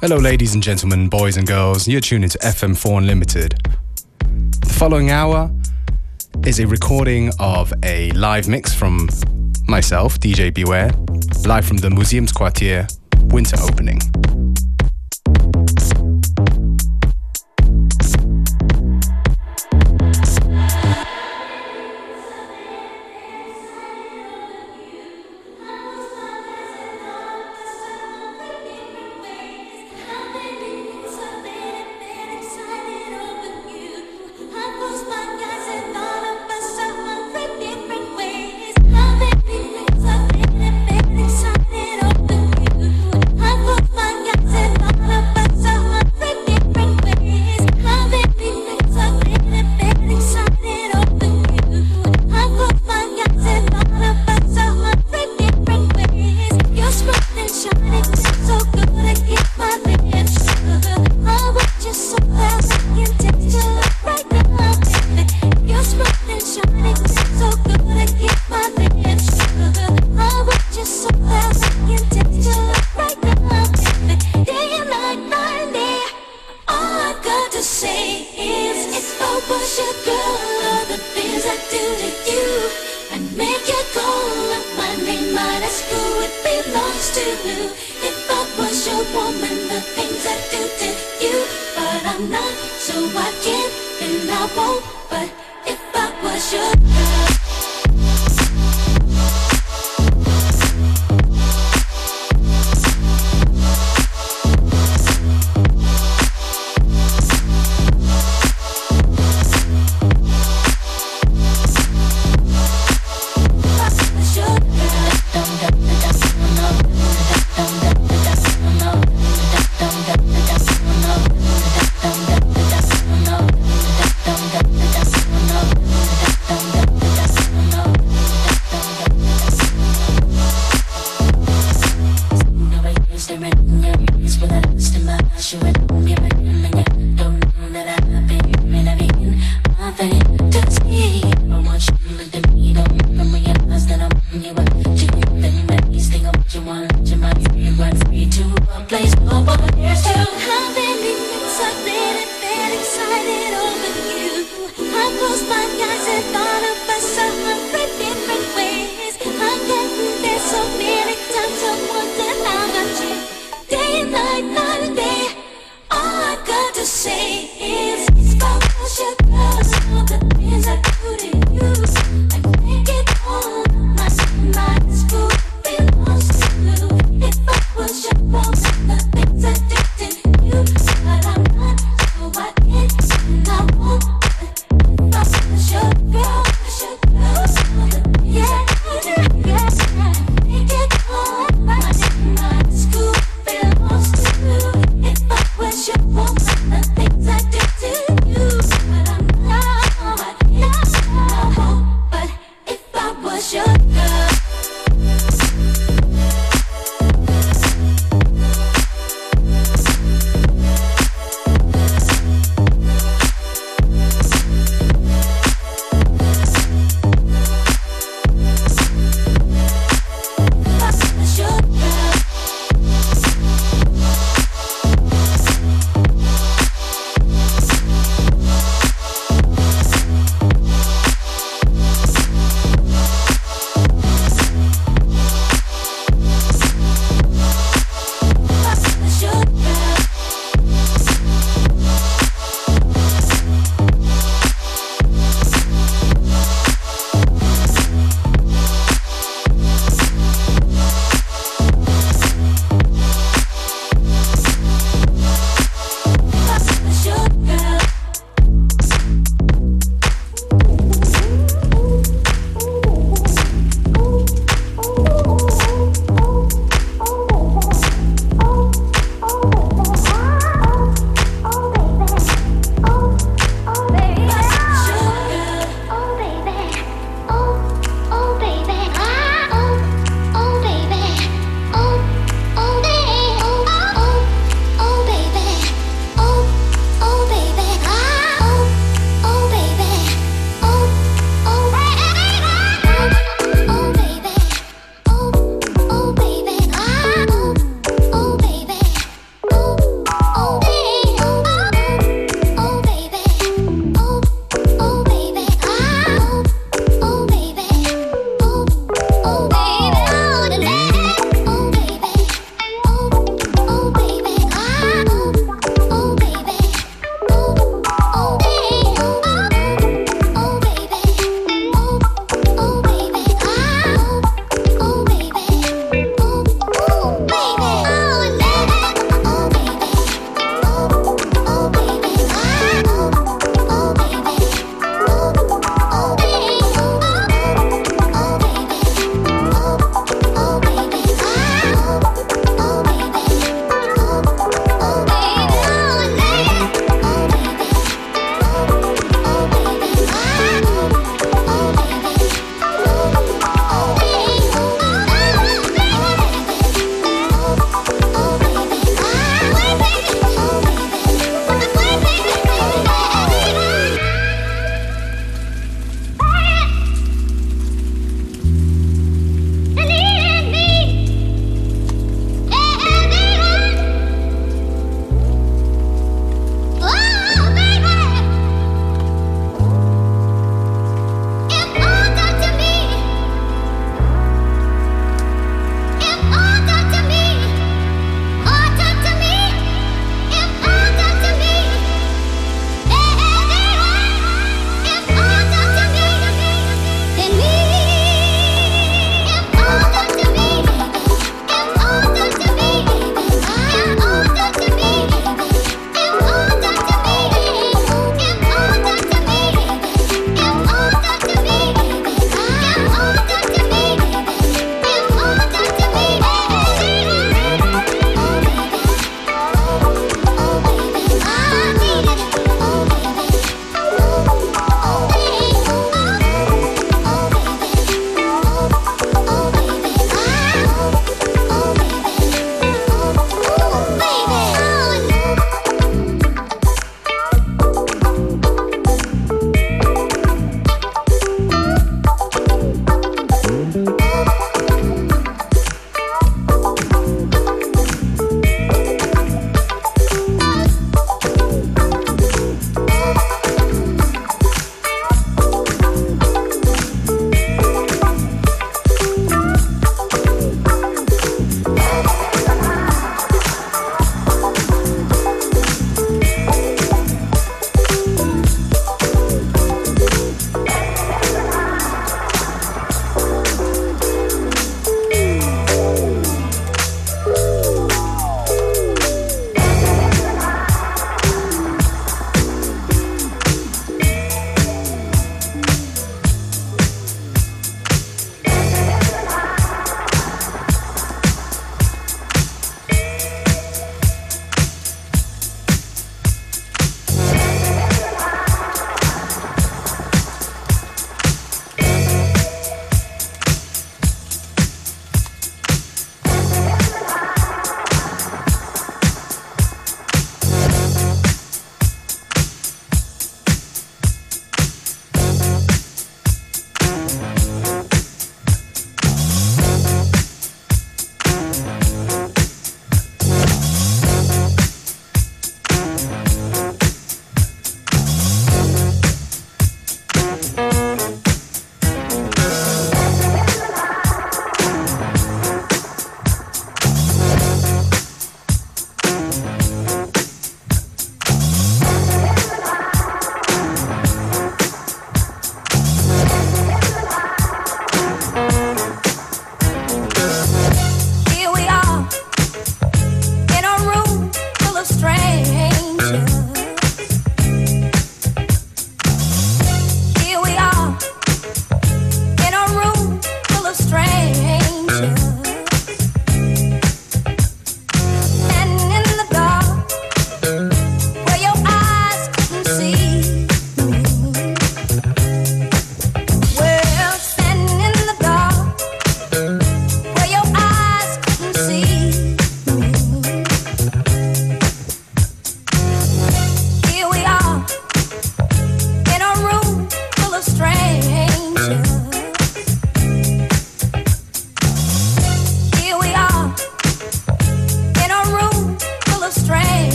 Hello, ladies and gentlemen, boys and girls. You're tuned into FM4 Unlimited. The following hour is a recording of a live mix from myself, DJ Beware, live from the Museumsquartier winter opening. Sugar, sugar.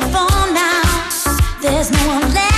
you're now. There's no one left.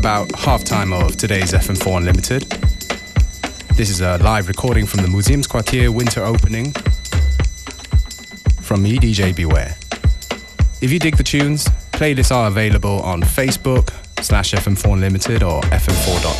About halftime of today's FM4 Unlimited. This is a live recording from the Museumsquartier winter opening from me, DJ Beware. If you dig the tunes, playlists are available on Facebook slash FM4 Unlimited or fm4.orf.at.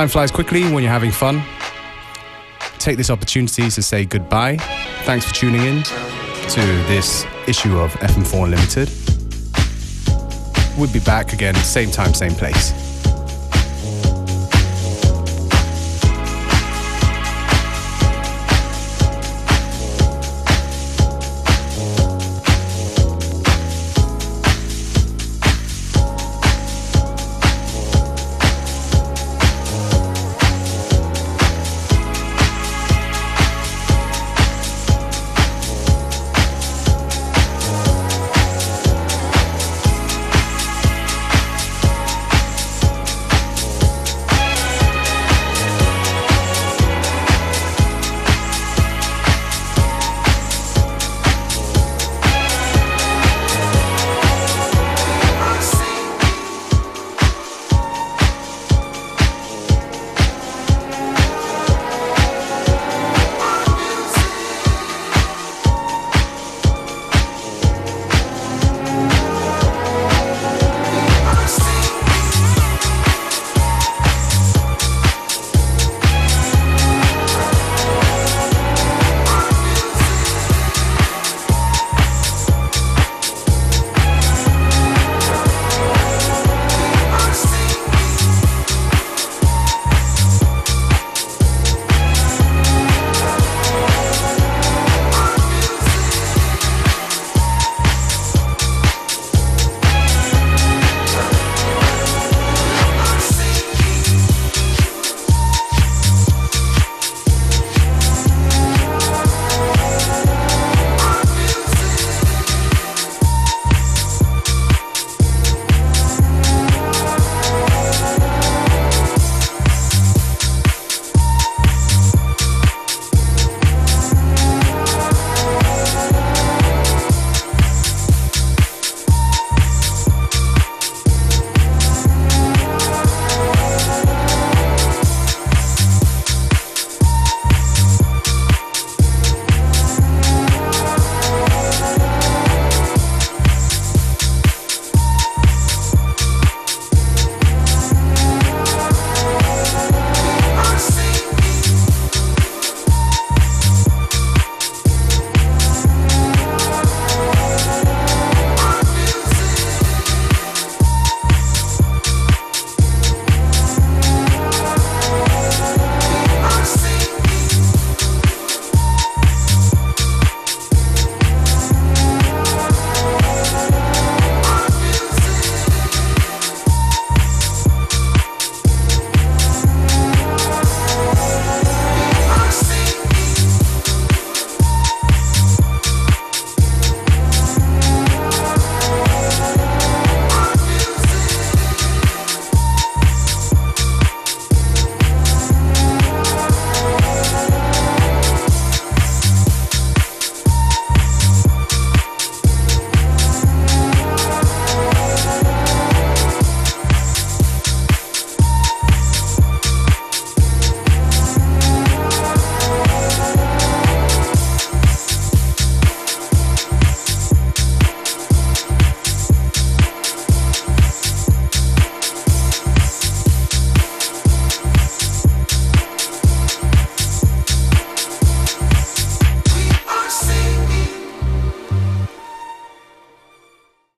Time flies quickly when you're having fun. Take this opportunity to say goodbye. Thanks for tuning in to this issue of FM4 Unlimited. We'll be back again, same time, same place.